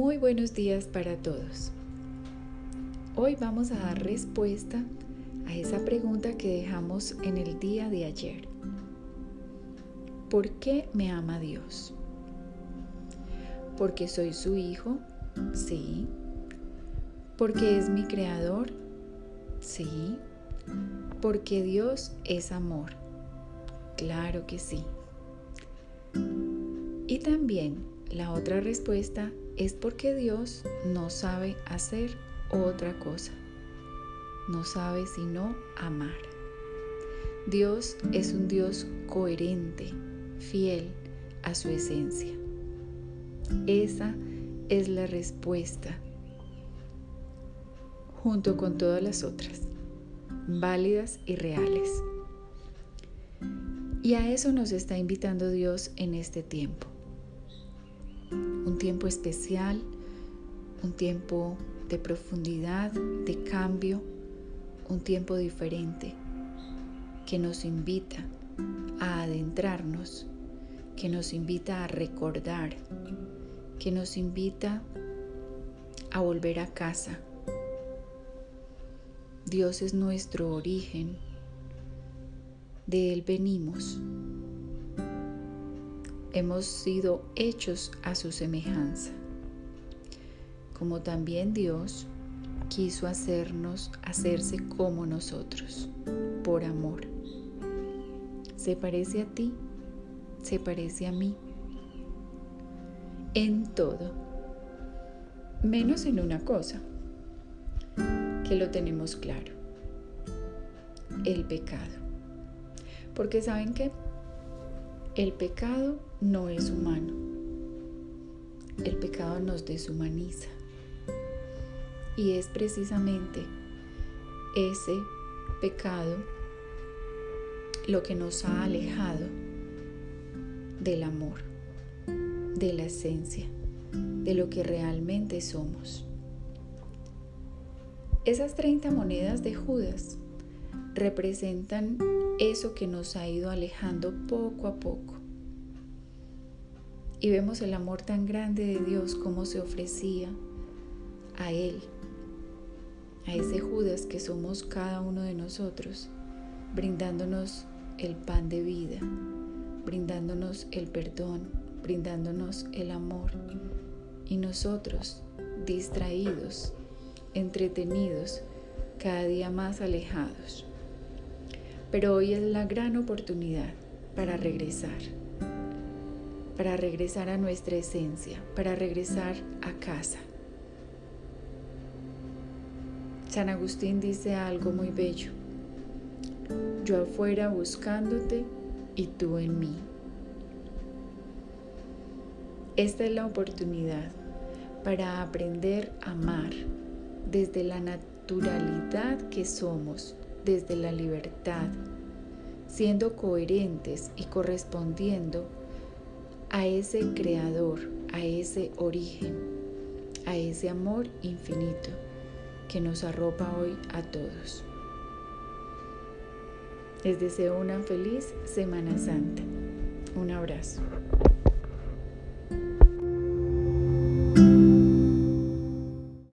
Muy buenos días para todos. Hoy vamos a dar respuesta a esa pregunta que dejamos en el día de ayer. ¿Por qué me ama Dios? ¿Porque soy su hijo? Sí. ¿Porque es mi creador? Sí. ¿Porque Dios es amor? Claro que sí. Y también la otra respuesta es porque Dios no sabe hacer otra cosa. No sabe sino amar. Dios es un Dios coherente, fiel a su esencia. Esa es la respuesta, junto con todas las otras, válidas y reales. Y a eso nos está invitando Dios en este tiempo tiempo especial, un tiempo de profundidad, de cambio, un tiempo diferente que nos invita a adentrarnos, que nos invita a recordar, que nos invita a volver a casa. Dios es nuestro origen, de Él venimos hemos sido hechos a su semejanza, como también Dios quiso hacernos, hacerse como nosotros, por amor. Se parece a ti, se parece a mí, en todo, menos en una cosa, que lo tenemos claro, el pecado. Porque saben que el pecado no es humano. El pecado nos deshumaniza. Y es precisamente ese pecado lo que nos ha alejado del amor, de la esencia, de lo que realmente somos. Esas 30 monedas de Judas representan eso que nos ha ido alejando poco a poco. Y vemos el amor tan grande de Dios como se ofrecía a Él, a ese Judas que somos cada uno de nosotros, brindándonos el pan de vida, brindándonos el perdón, brindándonos el amor. Y nosotros, distraídos, entretenidos, cada día más alejados. Pero hoy es la gran oportunidad para regresar, para regresar a nuestra esencia, para regresar a casa. San Agustín dice algo muy bello. Yo afuera buscándote y tú en mí. Esta es la oportunidad para aprender a amar desde la naturalidad que somos desde la libertad, siendo coherentes y correspondiendo a ese creador, a ese origen, a ese amor infinito que nos arropa hoy a todos. Les deseo una feliz Semana Santa. Un abrazo.